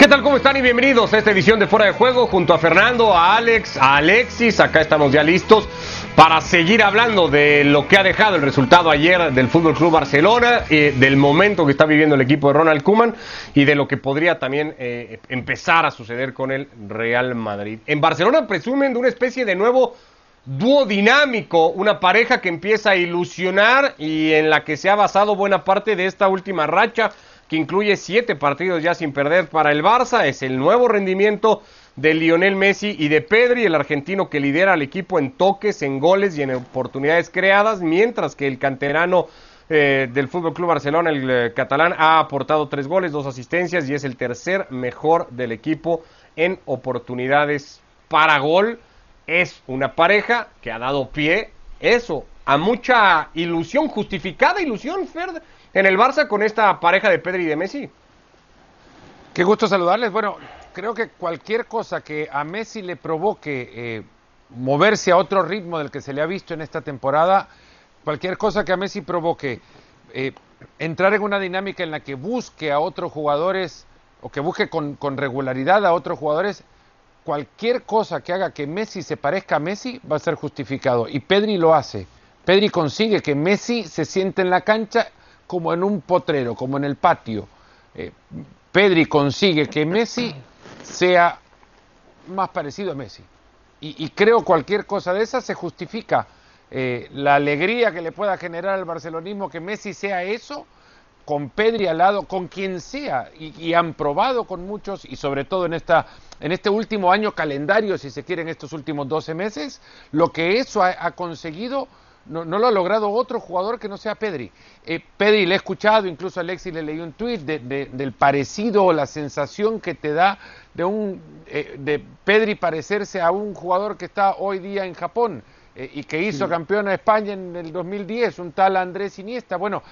¿Qué tal? ¿Cómo están? Y bienvenidos a esta edición de Fuera de Juego junto a Fernando, a Alex, a Alexis. Acá estamos ya listos para seguir hablando de lo que ha dejado el resultado ayer del Fútbol Club Barcelona, eh, del momento que está viviendo el equipo de Ronald Koeman y de lo que podría también eh, empezar a suceder con el Real Madrid. En Barcelona presumen de una especie de nuevo dúo dinámico, una pareja que empieza a ilusionar y en la que se ha basado buena parte de esta última racha que incluye siete partidos ya sin perder para el Barça. Es el nuevo rendimiento de Lionel Messi y de Pedri, el argentino que lidera al equipo en toques, en goles y en oportunidades creadas, mientras que el canterano eh, del Fútbol Club Barcelona, el eh, catalán, ha aportado tres goles, dos asistencias y es el tercer mejor del equipo en oportunidades para gol. Es una pareja que ha dado pie, eso, a mucha ilusión, justificada ilusión, en el Barça con esta pareja de Pedri y de Messi. Qué gusto saludarles. Bueno, creo que cualquier cosa que a Messi le provoque eh, moverse a otro ritmo del que se le ha visto en esta temporada, cualquier cosa que a Messi provoque eh, entrar en una dinámica en la que busque a otros jugadores o que busque con, con regularidad a otros jugadores, cualquier cosa que haga que Messi se parezca a Messi va a ser justificado. Y Pedri lo hace. Pedri consigue que Messi se siente en la cancha como en un potrero, como en el patio. Eh, Pedri consigue que Messi sea más parecido a Messi. Y, creo cualquier cosa de esa se justifica. Eh, la alegría que le pueda generar al barcelonismo que Messi sea eso, con Pedri al lado, con quien sea, y, han probado con muchos, y sobre todo en, esta, en este último año calendario, si se quiere, en estos últimos 12 meses, lo que eso ha conseguido no, lo ha logrado otro jugador que no sea Pedri. Eh, Pedri le he escuchado, incluso a Alexis le leí un tuit del parecido o la sensación que te da de, un, eh, de Pedri parecerse a un jugador que está hoy día en Japón eh, y que hizo campeón a España en el 2010, un tal Andrés Iniesta. Bueno,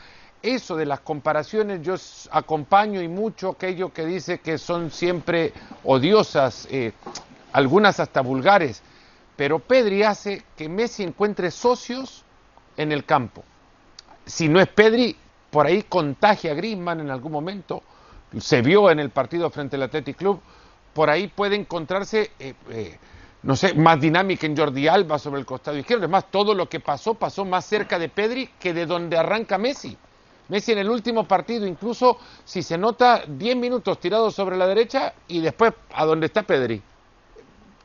eso de las comparaciones yo acompaño y mucho aquello que dice que son siempre odiosas, algunas hasta vulgares pero Pedri hace que Messi encuentre socios en el campo. Si no es Pedri, por ahí contagia a Griezmann en algún momento, se vio en el partido frente al Athletic Club, por ahí puede encontrarse, eh, eh, no sé, más dinámica en Jordi Alba sobre el costado izquierdo. Además, todo lo que pasó pasó más cerca de Pedri que de donde arranca Messi. Messi en el último partido, incluso si se nota 10 minutos tirados sobre la derecha y después a donde está Pedri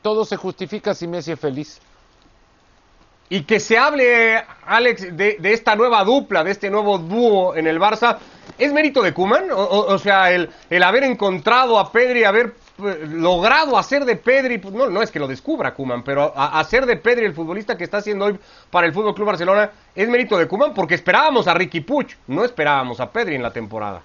todo se justifica si Messi es feliz. Y que se hable, Alex, de, esta nueva dupla, de este nuevo dúo en el Barça, ¿es mérito de Kuman? O, sea, el, haber encontrado a Pedri, haber eh, logrado hacer de Pedri, pues, no, no es que lo descubra Kuman, pero hacer de Pedri el futbolista que está haciendo hoy para el Fútbol Club Barcelona, ¿es mérito de Kuman? Porque esperábamos a Ricky Puch, no esperábamos a Pedri en la temporada.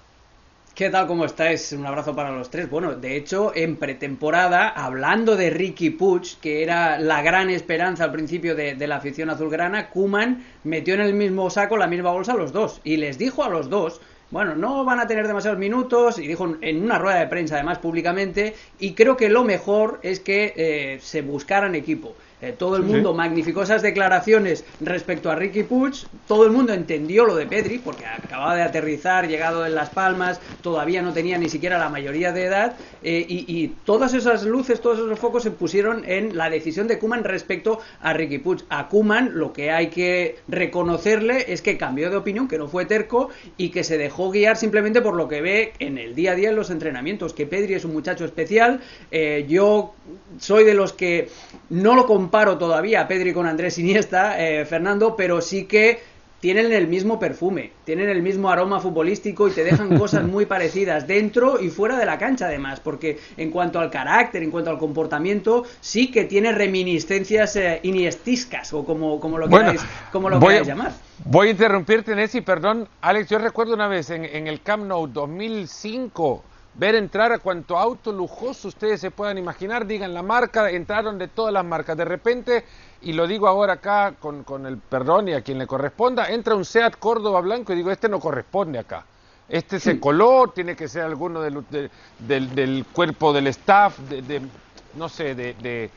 ¿Qué tal? ¿Cómo estáis? Un abrazo para los tres. Bueno, de hecho, en pretemporada, hablando de Ricky Puig, que era la gran esperanza al principio de, la afición azulgrana, Kuman metió en el mismo saco la misma bolsa a los dos y les dijo a los dos bueno, no van a tener demasiados minutos, y dijo en una rueda de prensa además públicamente, y creo que lo mejor es que eh, se buscaran equipo. Eh, todo el mundo magnificó esas declaraciones respecto a Ricky Puig, todo el mundo entendió lo de Pedri, porque acababa de aterrizar, llegado en Las Palmas, todavía no tenía ni siquiera la mayoría de edad, eh, y, todas esas luces, todos esos focos se pusieron en la decisión de Kuman respecto a Ricky Puig. A Kuman lo que hay que reconocerle es que cambió de opinión, que no fue terco y que se dejó guiar simplemente por lo que ve en el día a día en los entrenamientos, que Pedri es un muchacho especial, eh, yo soy de los que no lo comparo todavía a Pedri con Andrés Iniesta, eh, Fernando, pero sí que tienen el mismo perfume, tienen el mismo aroma futbolístico y te dejan cosas muy parecidas dentro y fuera de la cancha además, porque en cuanto al carácter, en cuanto al comportamiento, sí que tiene reminiscencias eh, iniestiscas o como, como lo queráis, como lo queráis llamar. Voy a interrumpirte, Nessi, perdón. Alex, yo recuerdo una vez en, en el Camp Nou 2005 ver entrar a cuanto auto lujoso ustedes se puedan imaginar, digan la marca, entraron de todas las marcas. De repente, y lo digo ahora acá con, con el perdón y a quien le corresponda, entra un SEAT Córdoba blanco y digo, este no corresponde acá. Este se coló, tiene que ser alguno del, del, del cuerpo del staff, de, no sé, de,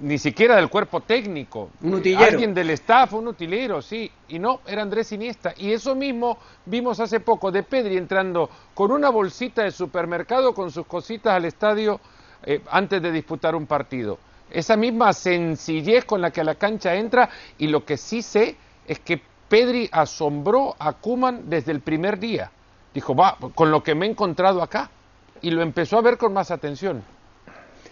ni siquiera del cuerpo técnico. Un utilero. Alguien del staff, un utilero, sí. Y no, era Andrés Iniesta. Y eso mismo vimos hace poco de Pedri entrando con una bolsita de supermercado con sus cositas al estadio eh, antes de disputar un partido. Esa misma sencillez con la que a la cancha entra y lo que sí sé es que Pedri asombró a Kuman desde el primer día. Dijo, va, con lo que me he encontrado acá. Y lo empezó a ver con más atención.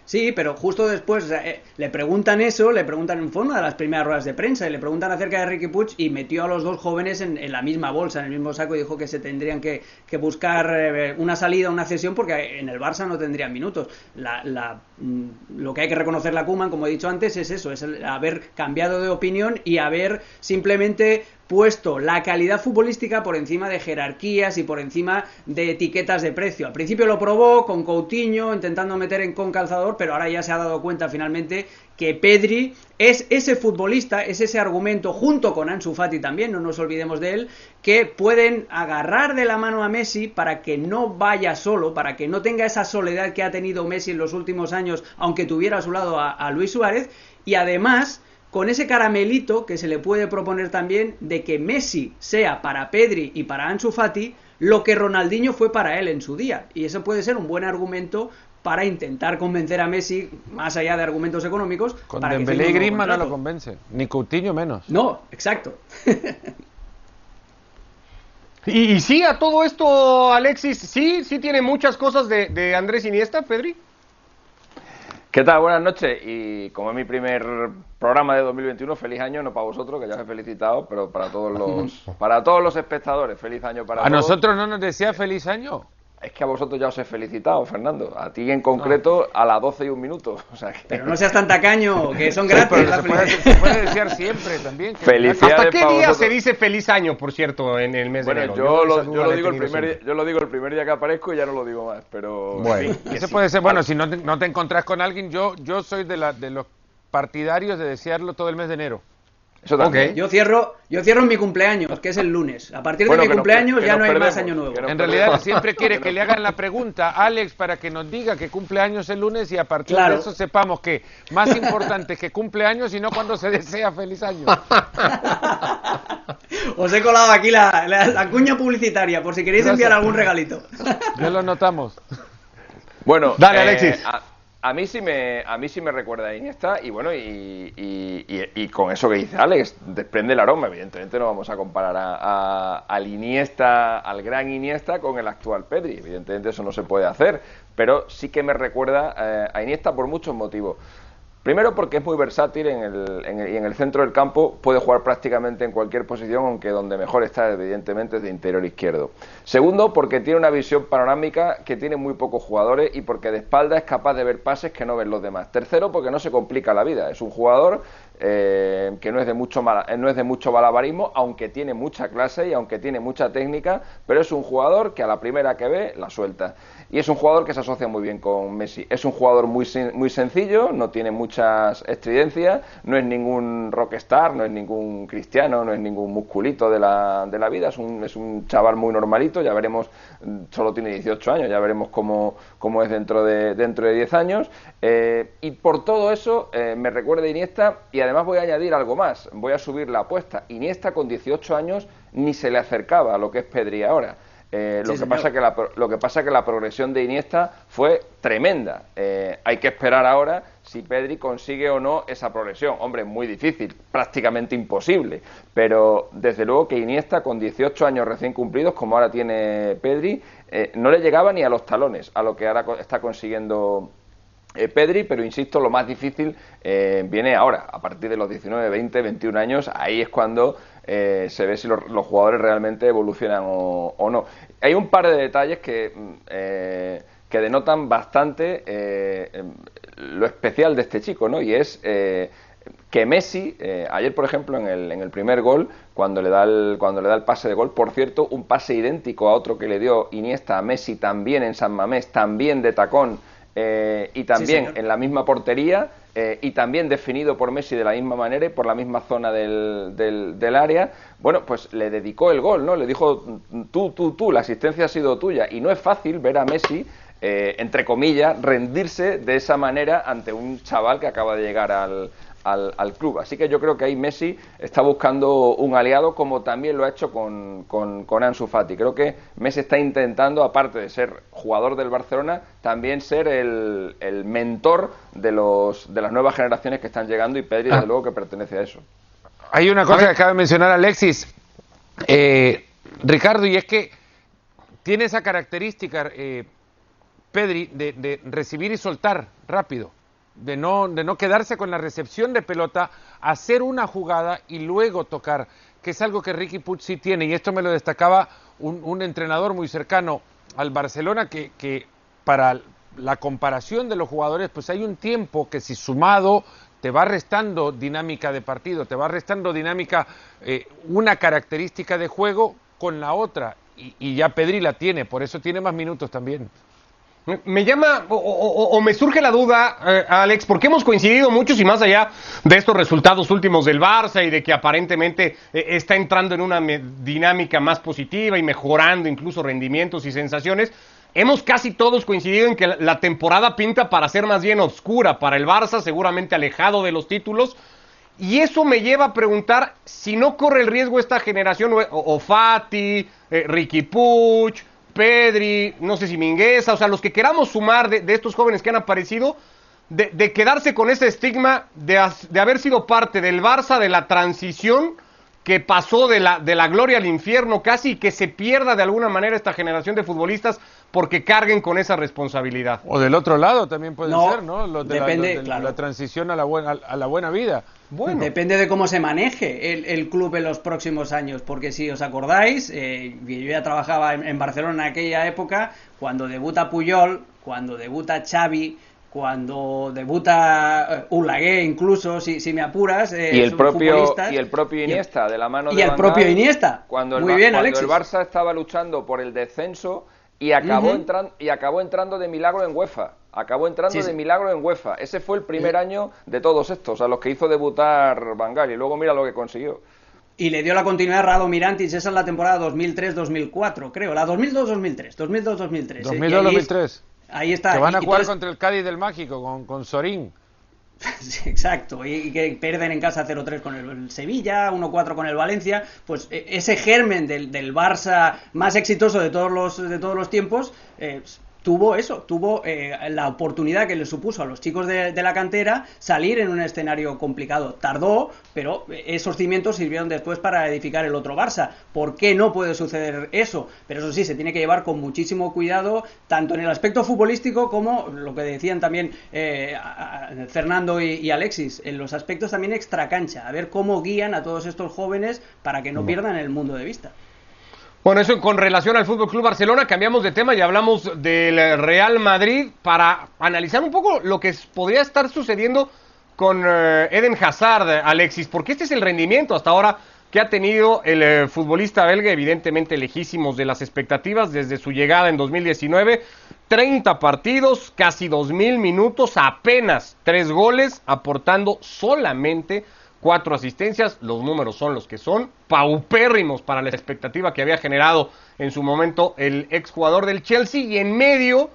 Sí, pero justo después eh, le preguntan eso, le preguntan en forma de las primeras ruedas de prensa y le preguntan acerca de Ricky Puig y metió a los dos jóvenes en, la misma bolsa, en el mismo saco y dijo que se tendrían que, buscar eh, una salida, una cesión porque en el Barça no tendrían minutos. La, mm, lo que hay que reconocer la Kuman, como he dicho antes, es eso, es haber cambiado de opinión y haber simplemente puesto la calidad futbolística por encima de jerarquías y por encima de etiquetas de precio. Al principio lo probó con Coutinho, intentando meter en con calzador, pero ahora ya se ha dado cuenta finalmente que Pedri es ese futbolista, es ese argumento, junto con Ansu Fati también, no nos olvidemos de él, que pueden agarrar de la mano a Messi para que no vaya solo, para que no tenga esa soledad que ha tenido Messi en los últimos años, aunque tuviera a su lado a, a Luis Suárez, y además con ese caramelito que se le puede proponer también de que Messi sea para Pedri y para Ansu Fati lo que Ronaldinho fue para él en su día. Y eso puede ser un buen argumento para intentar convencer a Messi, más allá de argumentos económicos. Con para Dembélé y Griezmann no lo convence, ni Coutinho menos. No, exacto. y, sí, a todo esto, Alexis, sí, sí tiene muchas cosas de, de Andrés Iniesta, Pedri. ¿Qué tal? Buenas noches. Y como es mi primer programa de 2021, feliz año, no para vosotros, que ya os he felicitado, pero para todos los, para todos los espectadores, feliz año para todos. ¿A nosotros no nos decía feliz año? Es que a vosotros ya os he felicitado, Fernando. A ti en concreto a las 12 y un minuto. O sea Pero no seas tan tacaño, que son gratis. se, puede, desear siempre también. ¿Hasta qué día se dice feliz año, por cierto, en el mes de enero? Yo, lo, yo lo digo el primer, yo lo digo el primer día que aparezco y ya no lo digo más. Pero bueno, eso puede ser. Bueno, si no te, no te encontrás con alguien, yo, yo soy de, la, de los partidarios de desearlo todo el mes de enero. Yo cierro, yo cierro en mi cumpleaños, que es el lunes. A partir de mi cumpleaños ya no hay más año nuevo. En realidad siempre quiere que le hagan la pregunta a Alex para que nos diga que cumpleaños el lunes y a partir de eso sepamos que más importante es que cumpleaños y no cuando se desea feliz año. Os he colado aquí la, cuña publicitaria por si queréis enviar algún regalito. Ya lo notamos. Bueno, dale, eh, Alexis a mí sí me, a mí sí me recuerda a Iniesta y bueno, y, y, con eso que dice Alex, desprende el aroma. Evidentemente no vamos a comparar a, al Iniesta, al gran Iniesta con el actual Pedri. Evidentemente eso no se puede hacer, pero sí que me recuerda eh, a Iniesta por muchos motivos. Primero porque es muy versátil en el, en y en el centro del campo puede jugar prácticamente en cualquier posición, aunque donde mejor está evidentemente es de interior izquierdo. Segundo porque tiene una visión panorámica que tiene muy pocos jugadores y porque de espalda es capaz de ver pases que no ven los demás. Tercero porque no se complica la vida, es un jugador eh, que no es, de mucho no es de mucho balabarismo, aunque tiene mucha clase y aunque tiene mucha técnica, pero es un jugador que a la primera que ve la suelta. Y es un jugador que se asocia muy bien con Messi. Es un jugador muy, muy sencillo, no tiene muchas estridencias, no es ningún rockstar, no es ningún cristiano, no es ningún musculito de la, de la vida, es un, es un chaval muy normalito, ya veremos, mm, solo tiene 18 años, ya veremos cómo, cómo es dentro de, dentro de 10 años. Eh, y por todo eso eh, me recuerda Iniesta y además voy a añadir algo más, voy a subir la apuesta. Iniesta con 18 años ni se le acercaba a lo que es Pedri ahora. Eh, lo, que pasa que la, lo que pasa que la progresión de Iniesta fue tremenda. Eh, hay que esperar ahora si Pedri consigue o no esa progresión. Hombre, muy difícil, prácticamente imposible. Pero desde luego que Iniesta, con 18 años recién cumplidos, como ahora tiene Pedri, eh, no le llegaba ni a los talones a lo que ahora está consiguiendo Pedri, pero insisto, lo más difícil viene ahora, a partir de los 19, 20, 21 años, ahí es cuando eh, se ve si los, jugadores realmente evolucionan o, no. Hay un par de detalles que, mm, eh, que denotan bastante eh, em, lo especial de este chico, ¿no? Y es que Messi, ayer por ejemplo en el, en el primer gol, cuando le, da el, cuando le da el pase de gol, por cierto, un pase idéntico a otro que le dio Iniesta a Messi también en San Mamés, también de tacón y también en la misma portería, eh, y también definido por Messi de la misma manera y por la misma zona del, del, área, bueno, pues le dedicó el gol, ¿no? Le dijo, tú, tú, tú, la asistencia ha sido tuya. Y no es fácil ver a Messi entre comillas, rendirse de esa manera ante un chaval que acaba de llegar al, al, club. Así que yo creo que ahí Messi está buscando un aliado como también lo ha hecho con, con, Ansu Fati. Creo que Messi está intentando, aparte de ser jugador del Barcelona, también ser el, el mentor de, los, de las nuevas generaciones que están llegando y Pedri, desde ah. luego, que pertenece a eso. Hay una cosa que acaba de mencionar Alexis, eh, Ricardo, y es que tiene esa característica, eh, Pedri, de recibir y soltar rápido de no, de no quedarse con la recepción de pelota, hacer una jugada y luego tocar, que es algo que Ricky Puig sí tiene, y esto me lo destacaba un, entrenador muy cercano al Barcelona, que, que, para la comparación de los jugadores, pues hay un tiempo que si sumado te va restando dinámica de partido, te va restando dinámica, eh, una característica de juego con la otra, y, y ya Pedri la tiene, por eso tiene más minutos también. Me llama o, me surge la duda, eh, Alex, porque hemos coincidido muchos y más allá de estos resultados últimos del Barça y de que aparentemente eh, está entrando en una dinámica más positiva y mejorando incluso rendimientos y sensaciones. Hemos casi todos coincidido en que la temporada pinta para ser más bien oscura para el Barça, seguramente alejado de los títulos. Y eso me lleva a preguntar si no corre el riesgo esta generación, o, Fati, eh, Ricky Puch, Pedri, no sé si Mingueza, o sea, los que queramos sumar de, estos jóvenes que han aparecido, de, quedarse con ese estigma de, haber sido parte del Barça, de la transición que pasó de la, de la gloria al infierno casi y que se pierda de alguna manera esta generación de futbolistas porque carguen con esa responsabilidad. O del otro lado también puede ser, ¿no? depende, la, la transición a la buena, a la buena vida. Bueno. Depende de cómo se maneje el, club en los próximos años, porque si os acordáis, eh, yo ya trabajaba en, Barcelona en aquella época, cuando debuta Puyol, cuando debuta Xavi, cuando debuta uh, Ulagué incluso, si, si me apuras. Eh, y, el propio, y el propio Iniesta, de la mano de Y el propio Iniesta. Cuando, Muy bien, cuando el Barça estaba luchando por el descenso y acabó, entrando, y acabó entrando de milagro en UEFA. Acabó entrando de milagro en UEFA. Ese fue el primer año de todos estos, a los que hizo debutar Bangal. Y luego mira lo que consiguió. Y le dio la continuidad a Rado Mirantis, esa es la temporada 2003-2004, creo. La 2002-2003. 2002-2003. 2002-2003. Ahí está. Que van a jugar contra el Cádiz del Mágico, con, con Sorín. exacto, y, que pierden en casa 0-3 con el, Sevilla, 1-4 con el Valencia, pues e, ese germen del, del, Barça más exitoso de todos los, de todos los tiempos, eh, tuvo eso, tuvo eh, la oportunidad que le supuso a los chicos de, la cantera salir en un escenario complicado. Tardó, pero esos cimientos sirvieron después para edificar el otro Barça. ¿Por qué no puede suceder eso? Pero eso sí, se tiene que llevar con muchísimo cuidado, tanto en el aspecto futbolístico como lo que decían también eh, Fernando y, Alexis, en los aspectos también extracancha, a ver cómo guían a todos estos jóvenes para que no pierdan el mundo de vista. Bueno, eso con relación al Fútbol Club Barcelona, cambiamos de tema y hablamos del Real Madrid para analizar un poco lo que podría estar sucediendo con eh, Eden Hazard, Alexis, porque este es el rendimiento hasta ahora que ha tenido el eh, futbolista belga, evidentemente lejísimos de las expectativas desde su llegada en 2019. 30 partidos, casi 2.000 minutos, apenas 3 goles, aportando solamente cuatro asistencias, los números son los que son, paupérrimos para la expectativa que había generado en su momento el exjugador del Chelsea y en medio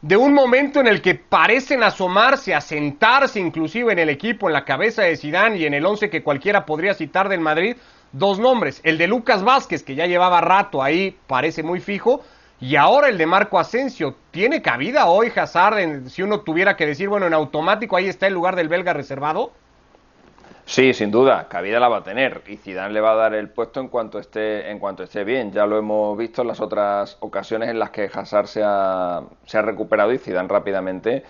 de un momento en el que parecen asomarse, asentarse inclusive en el equipo, en la cabeza de Zidane y en el once que cualquiera podría citar del Madrid, dos nombres, el de Lucas Vázquez que ya llevaba rato ahí, parece muy fijo, y ahora el de Marco Asensio, ¿tiene cabida hoy Hazard si uno tuviera que decir, bueno, en automático ahí está el lugar del belga reservado? Sí, sin duda, cabida la va a tener y Zidane le va a dar el puesto en cuanto esté en cuanto esté bien. Ya lo hemos visto en las otras ocasiones en las que Hazard se ha, se ha recuperado y Zidane rápidamente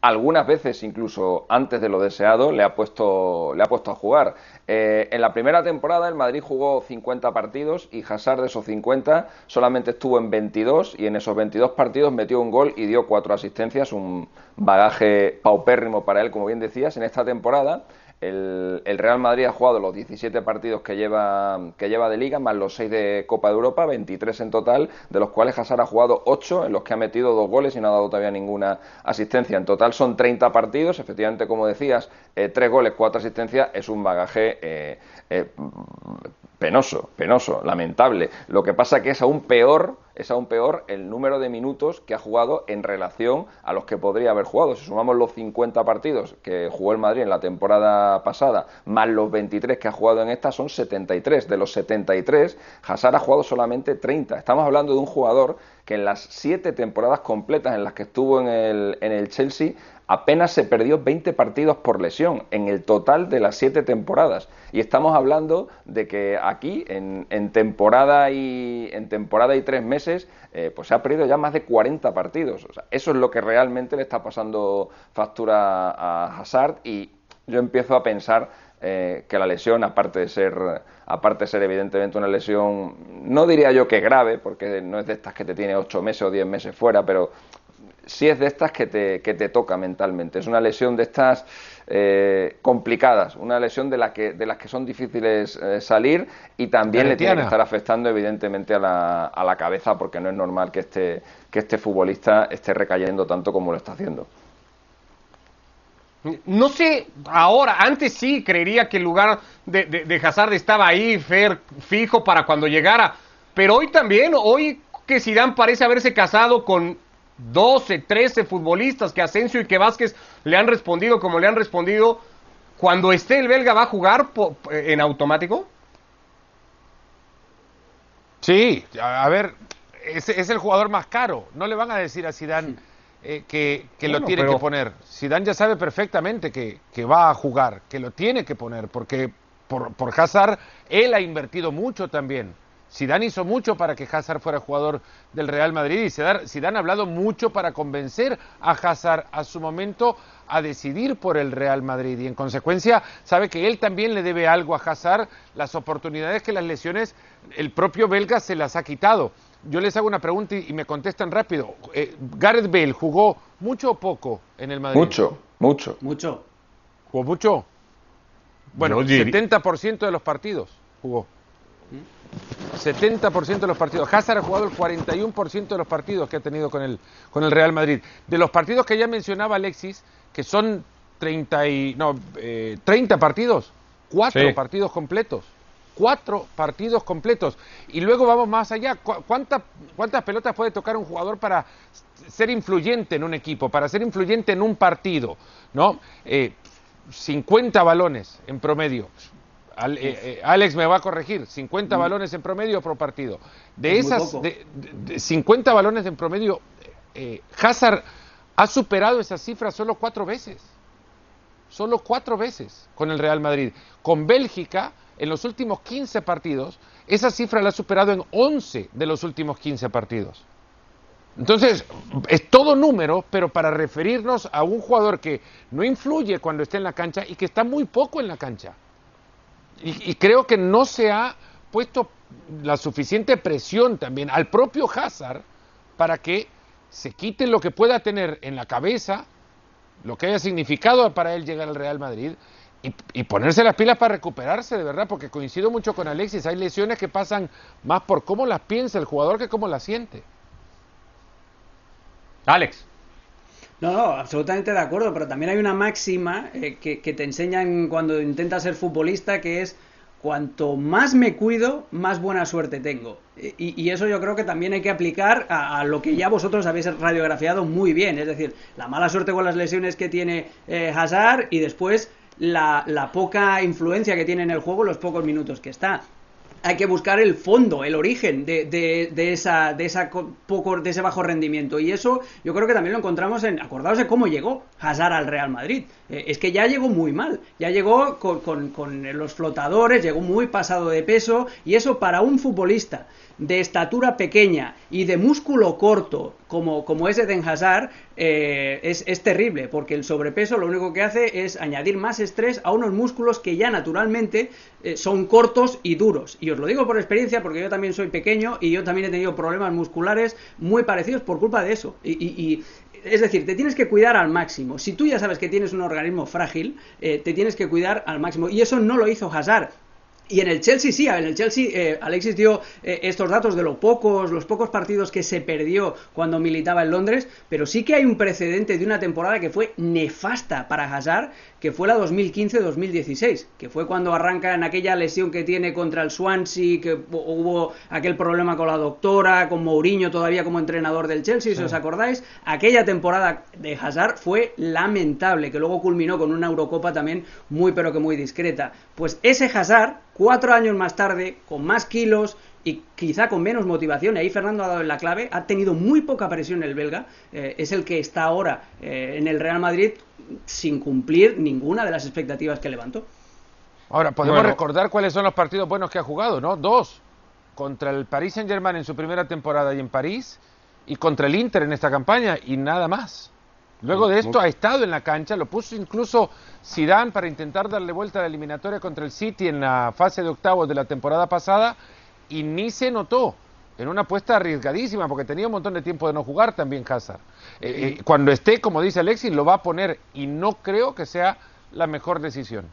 algunas veces incluso antes de lo deseado le ha puesto, le ha puesto a jugar. Eh, en la primera temporada el Madrid jugó 50 partidos y Hazard de esos 50 solamente estuvo en 22 y en esos 22 partidos metió un gol y dio cuatro asistencias, un bagaje paupérrimo para él, como bien decías, en esta temporada el, Real Madrid ha jugado los 17 partidos que lleva, que lleva de liga, más los 6 de Copa de Europa, 23 en total, de los cuales Hazard ha jugado 8, en los que ha metido dos goles y no ha dado todavía ninguna asistencia. En total son 30 partidos, efectivamente, como decías, eh, 3 goles, 4 asistencias, es un bagaje eh, eh, penoso, penoso, lamentable. Lo que pasa que es aún peor es aún peor el número de minutos que ha jugado en relación a los que podría haber jugado. Si sumamos los 50 partidos que jugó el Madrid en la temporada pasada, más los 23 que ha jugado en esta, son 73. De los 73, Hazard ha jugado solamente 30. Estamos hablando de un jugador que en las siete temporadas completas en las que estuvo en el, en el Chelsea apenas se perdió 20 partidos por lesión en el total de las siete temporadas. Y estamos hablando de que aquí, en, temporada, y, en temporada y tres meses, eh, pues se ha perdido ya más de 40 partidos. eso es lo que realmente le está pasando factura a Hazard y yo empiezo a pensar eh, que la lesión, aparte de ser aparte de ser evidentemente una lesión, no diría yo que grave, porque no es de estas que te tiene ocho meses o diez meses fuera, pero sí es de estas que te, que te toca mentalmente. Es una lesión de estas eh, complicadas, una lesión de, la que, de las que son difíciles eh, salir y también le tiene que estar afectando evidentemente a la, a la cabeza porque no es normal que este, que este futbolista esté recayendo tanto como lo está haciendo. No sé, ahora, antes sí creería que el lugar de, de, Hazard estaba ahí, fer, fijo para cuando llegara, pero hoy también, hoy que Zidane parece haberse casado con 12, 13 futbolistas que Asensio y que Vázquez le han respondido como le han respondido, cuando esté el belga va a jugar en automático? Sí, a ver, es, es, el jugador más caro. No le van a decir a Zidane eh, que, lo tiene que poner. Zidane ya sabe perfectamente que, que, va a jugar, que lo tiene que poner, porque por, por Hazard él ha invertido mucho también. Zidane hizo mucho para que Hazard fuera jugador del Real Madrid y Zidane ha hablado mucho para convencer a Hazard a su momento a decidir por el Real Madrid y en consecuencia sabe que él también le debe algo a Hazard las oportunidades que las lesiones el propio belga se las ha quitado. Yo les hago una pregunta y, me contestan rápido. Eh, Gareth Bale jugó mucho o poco en el Madrid? Mucho, mucho. Mucho. ¿Jugó mucho? Bueno, 70% de los partidos jugó. 70% de los partidos. Hazard ha jugado el 41% de los partidos que ha tenido con el, con el Real Madrid. De los partidos que ya mencionaba Alexis, que son 30, y, no, 30 eh, partidos, cuatro partidos completos. Cuatro partidos completos. Y luego vamos más allá. ¿Cuántas, ¿Cuántas pelotas puede tocar un jugador para ser influyente en un equipo, para ser influyente en un partido? ¿no? 50 eh, balones en promedio. Eh, eh, Alex me va a corregir, 50 mm. balones en promedio por partido. De esas, de, 50 balones en promedio, eh, Hazard ha superado esa cifra solo cuatro veces. Solo cuatro veces con el Real Madrid. Con Bélgica, en los últimos 15 partidos, esa cifra la ha superado en 11 de los últimos 15 partidos. Entonces, es todo número, pero para referirnos a un jugador que no influye cuando esté en la cancha y que está muy poco en la cancha. Y, creo que no se ha puesto la suficiente presión también al propio Hazard para que se quite lo que pueda tener en la cabeza, lo que haya significado para él llegar al Real Madrid y, y, ponerse las pilas para recuperarse de verdad, porque coincido mucho con Alexis, hay lesiones que pasan más por cómo las piensa el jugador que cómo las siente. Alex. No, no, absolutamente de acuerdo, pero también hay una máxima eh, que, te enseñan cuando intentas ser futbolista que es cuanto más me cuido, más buena suerte tengo. Y, eso yo creo que también hay que aplicar a, lo que ya vosotros habéis radiografiado muy bien, es decir, la mala suerte con las lesiones que tiene eh, Hazard y después la, la poca influencia que tiene en el juego los pocos minutos que está hay que buscar el fondo, el origen de, de, esa, de, esa poco, de ese bajo rendimiento. Y eso yo creo que también lo encontramos en, acordaos de cómo llegó Hazard al Real Madrid. Eh, es que ya llegó muy mal, ya llegó con, con, con, los flotadores, llegó muy pasado de peso. Y eso para un futbolista de estatura pequeña y de músculo corto, como, como es Hazard, eh, es, es, terrible, porque el sobrepeso lo único que hace es añadir más estrés a unos músculos que ya naturalmente eh, son cortos y duros. Y os lo digo por experiencia, porque yo también soy pequeño y yo también he tenido problemas musculares muy parecidos por culpa de eso. Y, es decir, te tienes que cuidar al máximo. Si tú ya sabes que tienes un organismo frágil, eh, te tienes que cuidar al máximo. Y eso no lo hizo Hazard Y en el Chelsea sí, en el Chelsea eh, Alexis dio eh, estos datos de los pocos, los pocos partidos que se perdió cuando militaba en Londres, pero sí que hay un precedente de una temporada que fue nefasta para Hazard, que fue la 2015-2016, que fue cuando arranca en aquella lesión que tiene contra el Swansea, que hubo aquel problema con la doctora, con Mourinho todavía como entrenador del Chelsea, si os acordáis, aquella temporada de Hazard fue lamentable, que luego culminó con una Eurocopa también muy pero que muy discreta. Pues ese Hazard, cuatro años más tarde, con más kilos, y quizá con menos motivación, y ahí Fernando ha dado la clave, ha tenido muy poca presión el belga, eh, es el que está ahora eh, en el Real Madrid sin cumplir ninguna de las expectativas que levantó. Ahora, podemos recordar cuáles son los partidos buenos que ha jugado, ¿no? Dos, contra el Paris Saint Germain en su primera temporada y en París, y contra el Inter en esta campaña, y nada más. Luego de esto ha estado en la cancha, lo puso incluso Zidane para intentar darle vuelta a la eliminatoria contra el City en la fase de octavos de la temporada pasada y ni se notó en una apuesta arriesgadísima porque tenía un montón de tiempo de no jugar también Hazard. Eh, eh, cuando esté, como dice Alexis, lo va a poner y no creo que sea la mejor decisión.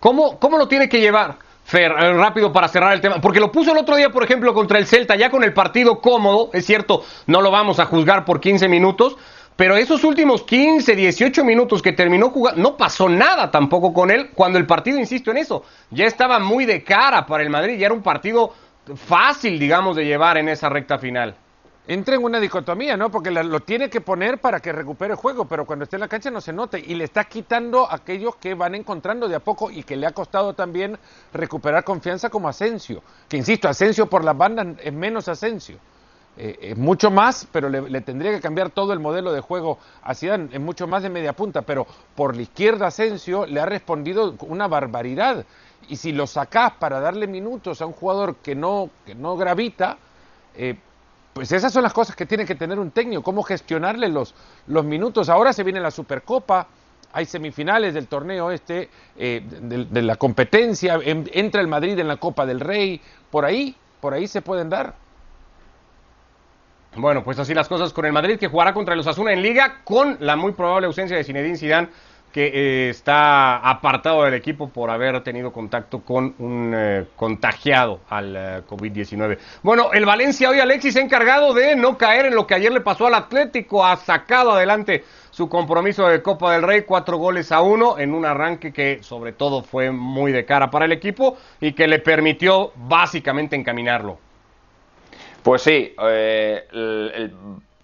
¿Cómo, cómo lo tiene que llevar? Fer, eh, rápido para cerrar el tema, porque lo puso el otro día, por ejemplo, contra el Celta, ya con el partido cómodo, es cierto, no lo vamos a juzgar por 15 minutos, pero esos últimos 15, 18 minutos que terminó jugando, no pasó nada tampoco con él, cuando el partido, insisto en eso, ya estaba muy de cara para el Madrid, ya era un partido fácil, digamos, de llevar en esa recta final. Entra en una dicotomía, ¿no? Porque lo tiene que poner para que recupere el juego, pero cuando esté en la cancha no se note y le está quitando a aquellos que van encontrando de a poco y que le ha costado también recuperar confianza como Asensio. Que insisto, Asensio por las bandas es menos Asensio. Eh, es mucho más, pero le, tendría que cambiar todo el modelo de juego a Zidane, es mucho más de media punta, pero por la izquierda Asensio le ha respondido una barbaridad y si lo sacás para darle minutos a un jugador que no, que no gravita, eh, pues esas son las cosas que tiene que tener un técnico, cómo gestionarle los, los minutos. Ahora se viene la Supercopa, hay semifinales del torneo este, eh, de, la competencia, entra el Madrid en la Copa del Rey, por ahí, por ahí se pueden dar. Bueno, pues así las cosas con el Madrid, que jugará contra los Asuna en Liga, con la muy probable ausencia de Zinedine Zidane que eh, está apartado del equipo por haber tenido contacto con un eh, contagiado al eh, COVID-19. Bueno, el Valencia hoy Alexis ha encargado de no caer en lo que ayer le pasó al Atlético, ha sacado adelante su compromiso de Copa del Rey, cuatro goles a uno en un arranque que sobre todo fue muy de cara para el equipo y que le permitió básicamente encaminarlo. Pues sí, el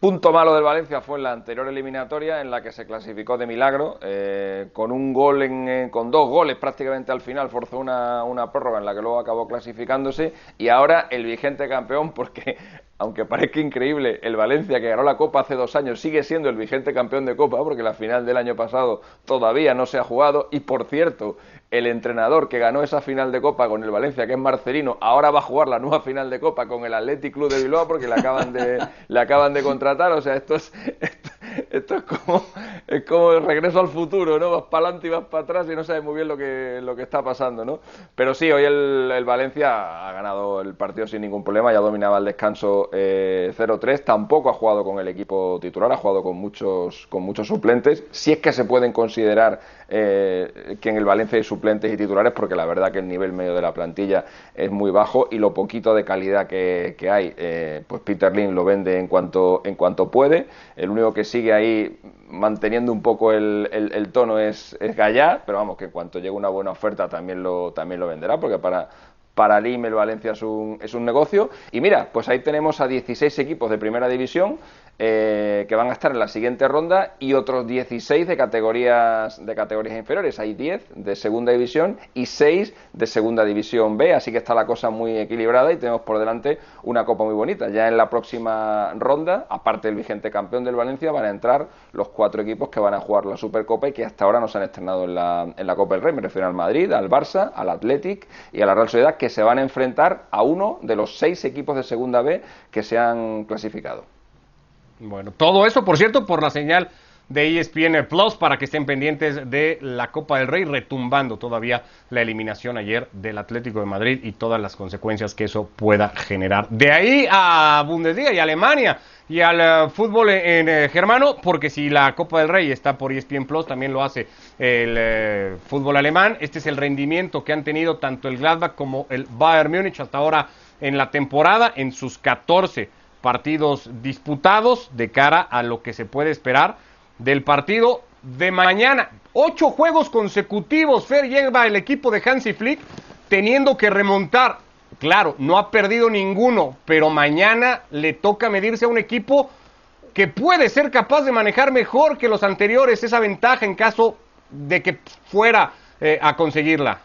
punto malo del Valencia fue en la anterior eliminatoria en la que se clasificó de milagro eh, con un gol en, eh, con dos goles prácticamente al final forzó una, una prórroga en la que luego acabó clasificándose y ahora el vigente campeón porque aunque parezca increíble, el Valencia que ganó la Copa hace dos años sigue siendo el vigente campeón de Copa, porque la final del año pasado todavía no se ha jugado. Y por cierto, el entrenador que ganó esa final de Copa con el Valencia, que es Marcelino, ahora va a jugar la nueva final de Copa con el Athletic Club de Bilbao porque le acaban de, le acaban de contratar. O sea, esto es, esto, es como es como el regreso al futuro, ¿no? Vas para adelante y vas para atrás y no sabes muy bien lo que, lo que está pasando, ¿no? Pero sí, hoy el, el Valencia ha ganado el partido sin ningún problema, ya dominaba el descanso 0-3. Eh, Tampoco ha jugado con el equipo titular, ha jugado con muchos, con muchos suplentes. Si es que se pueden considerar eh, que en el Valencia hay suplentes y titulares, porque la verdad que el nivel medio de la plantilla es muy bajo y lo poquito de calidad que, hay, eh, pues Peter Lin lo vende en cuanto, en cuanto puede. El único que sigue ahí manteniendo un poco el, tono es, es Gallá, pero vamos, que en cuanto llegue una buena oferta también lo, también lo venderá, porque para para Lim el Valencia es un, es un negocio. Y mira, pues ahí tenemos a 16 equipos de primera división eh, que van a estar en la siguiente ronda y otros 16 de categorías, de categorías inferiores. Hay 10 de segunda división y 6 de segunda división B, así que está la cosa muy equilibrada y tenemos por delante una copa muy bonita. Ya en la próxima ronda, aparte del vigente campeón del Valencia, van a entrar los cuatro equipos que van a jugar la Supercopa y que hasta ahora no se han estrenado en la, en la Copa del Rey. Me refiero al Madrid, al Barça, al Athletic y a la Real Sociedad, que se van a enfrentar a uno de los seis equipos de segunda B que se han clasificado. Bueno, todo eso, por cierto, por la señal de ESPN Plus para que estén pendientes de la Copa del Rey, retumbando todavía la eliminación ayer del Atlético de Madrid y todas las consecuencias que eso pueda generar. De ahí a Bundesliga y Alemania y al eh, fútbol en, eh, germano, porque si la Copa del Rey está por ESPN Plus, también lo hace el eh, fútbol alemán. Este es el rendimiento que han tenido tanto el Gladbach como el Bayern Múnich hasta ahora en la temporada, en sus 14 partidos disputados, de cara a lo que se puede esperar del partido de mañana. Ocho juegos consecutivos, Fer lleva el equipo de Hansi Flick teniendo que remontar Claro, no ha perdido ninguno, pero mañana le toca medirse a un equipo que puede ser capaz de manejar mejor que los anteriores esa ventaja en caso de que fuera eh, a conseguirla.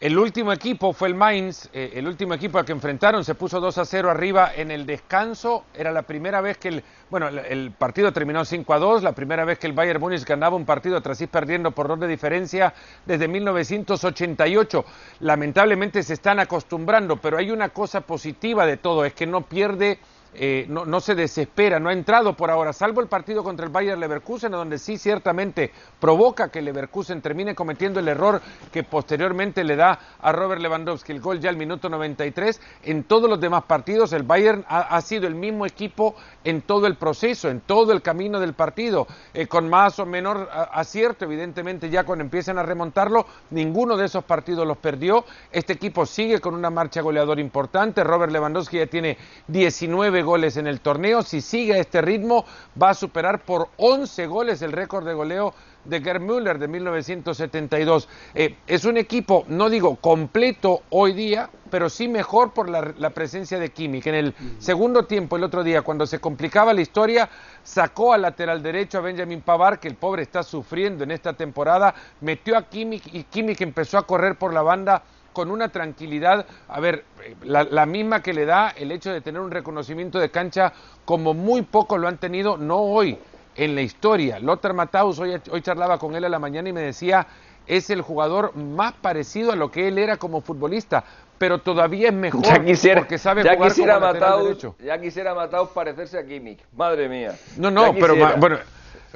El último equipo fue el Mainz, eh, el último equipo al que enfrentaron se puso 2 a 0 arriba en el descanso. Era la primera vez que el, bueno, el, partido terminó 5 a 2, la primera vez que el Bayern Múnich ganaba un partido tras ir perdiendo por dos de diferencia desde 1988. Lamentablemente se están acostumbrando, pero hay una cosa positiva de todo, es que no pierde eh, no, se desespera, no ha entrado por ahora, salvo el partido contra el Bayern Leverkusen, donde sí ciertamente provoca que Leverkusen termine cometiendo el error que posteriormente le da a Robert Lewandowski el gol ya al minuto 93. En todos los demás partidos, el Bayern ha, sido el mismo equipo en todo el proceso, en todo el camino del partido, eh, con más o menor acierto, evidentemente, ya cuando empiezan a remontarlo, ninguno de esos partidos los perdió. Este equipo sigue con una marcha goleadora importante. Robert Lewandowski ya tiene 19 goles en el torneo. Si sigue este ritmo, va a superar por 11 goles el récord de goleo de Gerd Müller de 1972. Eh, es un equipo, no digo completo hoy día, pero sí mejor por la, presencia de Kimmich. En el segundo tiempo, el otro día, cuando se complicaba la historia, sacó al lateral derecho a Benjamin Pavar, que el pobre está sufriendo en esta temporada, metió a Kimmich y Kimmich empezó a correr por la banda con una tranquilidad, a ver, la, misma que le da el hecho de tener un reconocimiento de cancha como muy pocos lo han tenido, no hoy, en la historia. Lothar Matthaus, hoy, hoy charlaba con él a la mañana y me decía, es el jugador más parecido a lo que él era como futbolista, pero todavía es mejor porque sabe ya jugar quisiera como Ya quisiera Matthaus parecerse a Kimmich, madre mía. No, no, pero bueno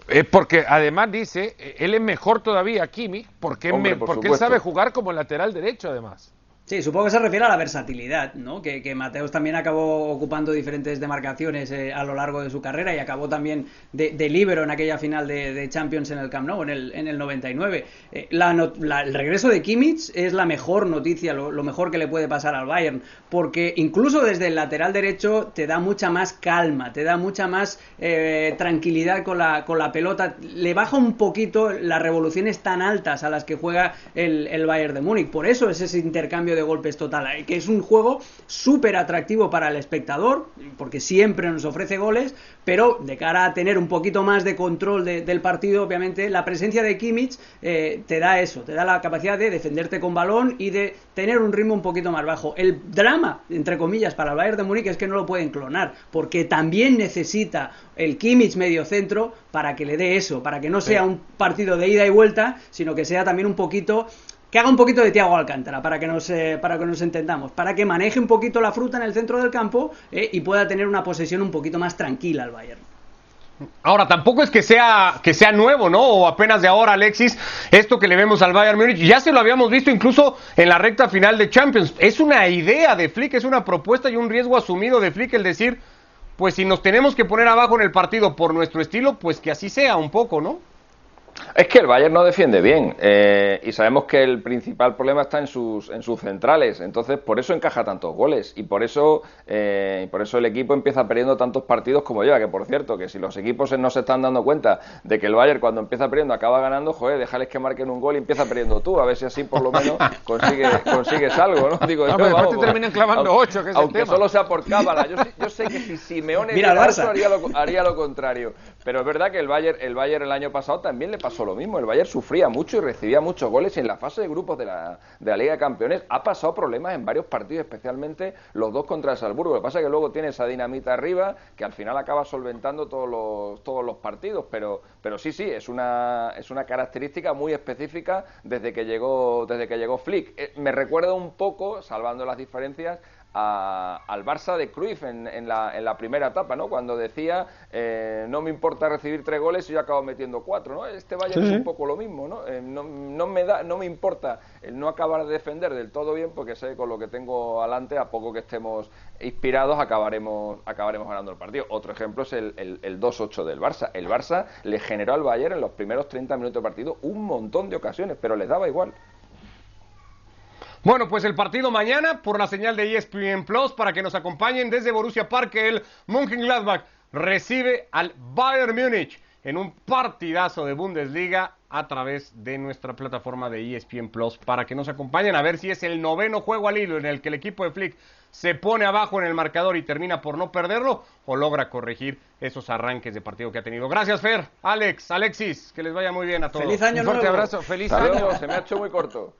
es porque además dice, él es mejor todavía, Kimi, porque, porque él sabe jugar como lateral derecho además. Sí, supongo que se refiere a la versatilidad, ¿no? Que, que Mateos también acabó ocupando diferentes demarcaciones eh, a lo largo de su carrera y acabó también de, de libero en aquella final de, Champions en el Camp Nou, en el, en el 99. Eh, el regreso de Kimmich es la mejor noticia, lo, mejor que le puede pasar al Bayern, porque incluso desde el lateral derecho te da mucha más calma, te da mucha más eh, tranquilidad con la, con la pelota, le baja un poquito las revoluciones tan altas a las que juega el, el Bayern de Múnich. Por eso es ese intercambio de golpes total, eh, que es un juego súper atractivo para el espectador, porque siempre nos ofrece goles, pero de cara a tener un poquito más de control del partido, obviamente, la presencia de Kimmich eh, te da eso, te da la capacidad de defenderte con balón y de tener un ritmo un poquito más bajo. El drama, entre comillas, para el Bayern de Múnich es que no lo pueden clonar, porque también necesita el Kimmich medio centro para que le dé eso, para que no sea un partido de ida y vuelta, sino que sea también un poquito que haga un poquito de Tiago Alcántara para que nos eh, para que nos entendamos, para que maneje un poquito la fruta en el centro del campo eh, y pueda tener una posesión un poquito más tranquila al Bayern. Ahora, tampoco es que sea, que sea nuevo, ¿no? O apenas de ahora, Alexis, esto que le vemos al Bayern Múnich, ya se lo habíamos visto incluso en la recta final de Champions. Es una idea de Flick, es una propuesta y un riesgo asumido de Flick el decir, pues si nos tenemos que poner abajo en el partido por nuestro estilo, pues que así sea un poco, ¿no? Es que el Bayern no defiende bien eh, y sabemos que el principal problema está en sus, en sus centrales, entonces por eso encaja tantos goles y por eso, eh, por eso el equipo empieza perdiendo tantos partidos como lleva, que por cierto, que si los equipos no se están dando cuenta de que el Bayern cuando empieza perdiendo acaba ganando, joder, déjales que marquen un gol y empieza perdiendo tú, a ver si así por lo menos consigue, consigues algo, ¿no? Digo, no, yo, te terminan clavando aunque, ocho, que es Aunque solo sea por cábala, yo, yo, sé que si Simeone Mira, haría lo, haría lo contrario, pero es verdad que el Bayern, el Bayern el año pasado también le pasó lo mismo. El Bayern sufría mucho y recibía muchos goles y en la fase de grupos de la, de la Liga de Campeones ha pasado problemas en varios partidos, especialmente los dos contra el Salzburgo. Lo que pasa es que luego tiene esa dinamita arriba que al final acaba solventando todos los, todos los partidos. Pero, pero sí, sí, es una, es una característica muy específica desde que llegó, desde que llegó Flick. Eh, me recuerda un poco, salvando las diferencias, al Barça de Cruyff en, la, en, la, primera etapa, ¿no? Cuando decía, eh, no me importa recibir tres goles y yo acabo metiendo cuatro, ¿no? Este Bayern es un poco lo mismo, ¿no? Eh, ¿no? ¿no? me da, no me importa el no acabar de defender del todo bien porque sé con lo que tengo adelante, a poco que estemos inspirados, acabaremos, acabaremos ganando el partido. Otro ejemplo es el, el, el 2-8 del Barça. El Barça le generó al Bayern en los primeros 30 minutos de partido un montón de ocasiones, pero les daba igual. Bueno, pues el partido mañana por la señal de ESPN Plus para que nos acompañen desde Borussia Park. El Mönchengladbach recibe al Bayern Múnich en un partidazo de Bundesliga a través de nuestra plataforma de ESPN Plus para que nos acompañen a ver si es el noveno juego al hilo en el que el equipo de Flick se pone abajo en el marcador y termina por no perderlo o logra corregir esos arranques de partido que ha tenido. Gracias Fer, Alex, Alexis, que les vaya muy bien a todos. Feliz año Un fuerte nuevo. abrazo, feliz Hasta año. luego, se me ha hecho muy corto.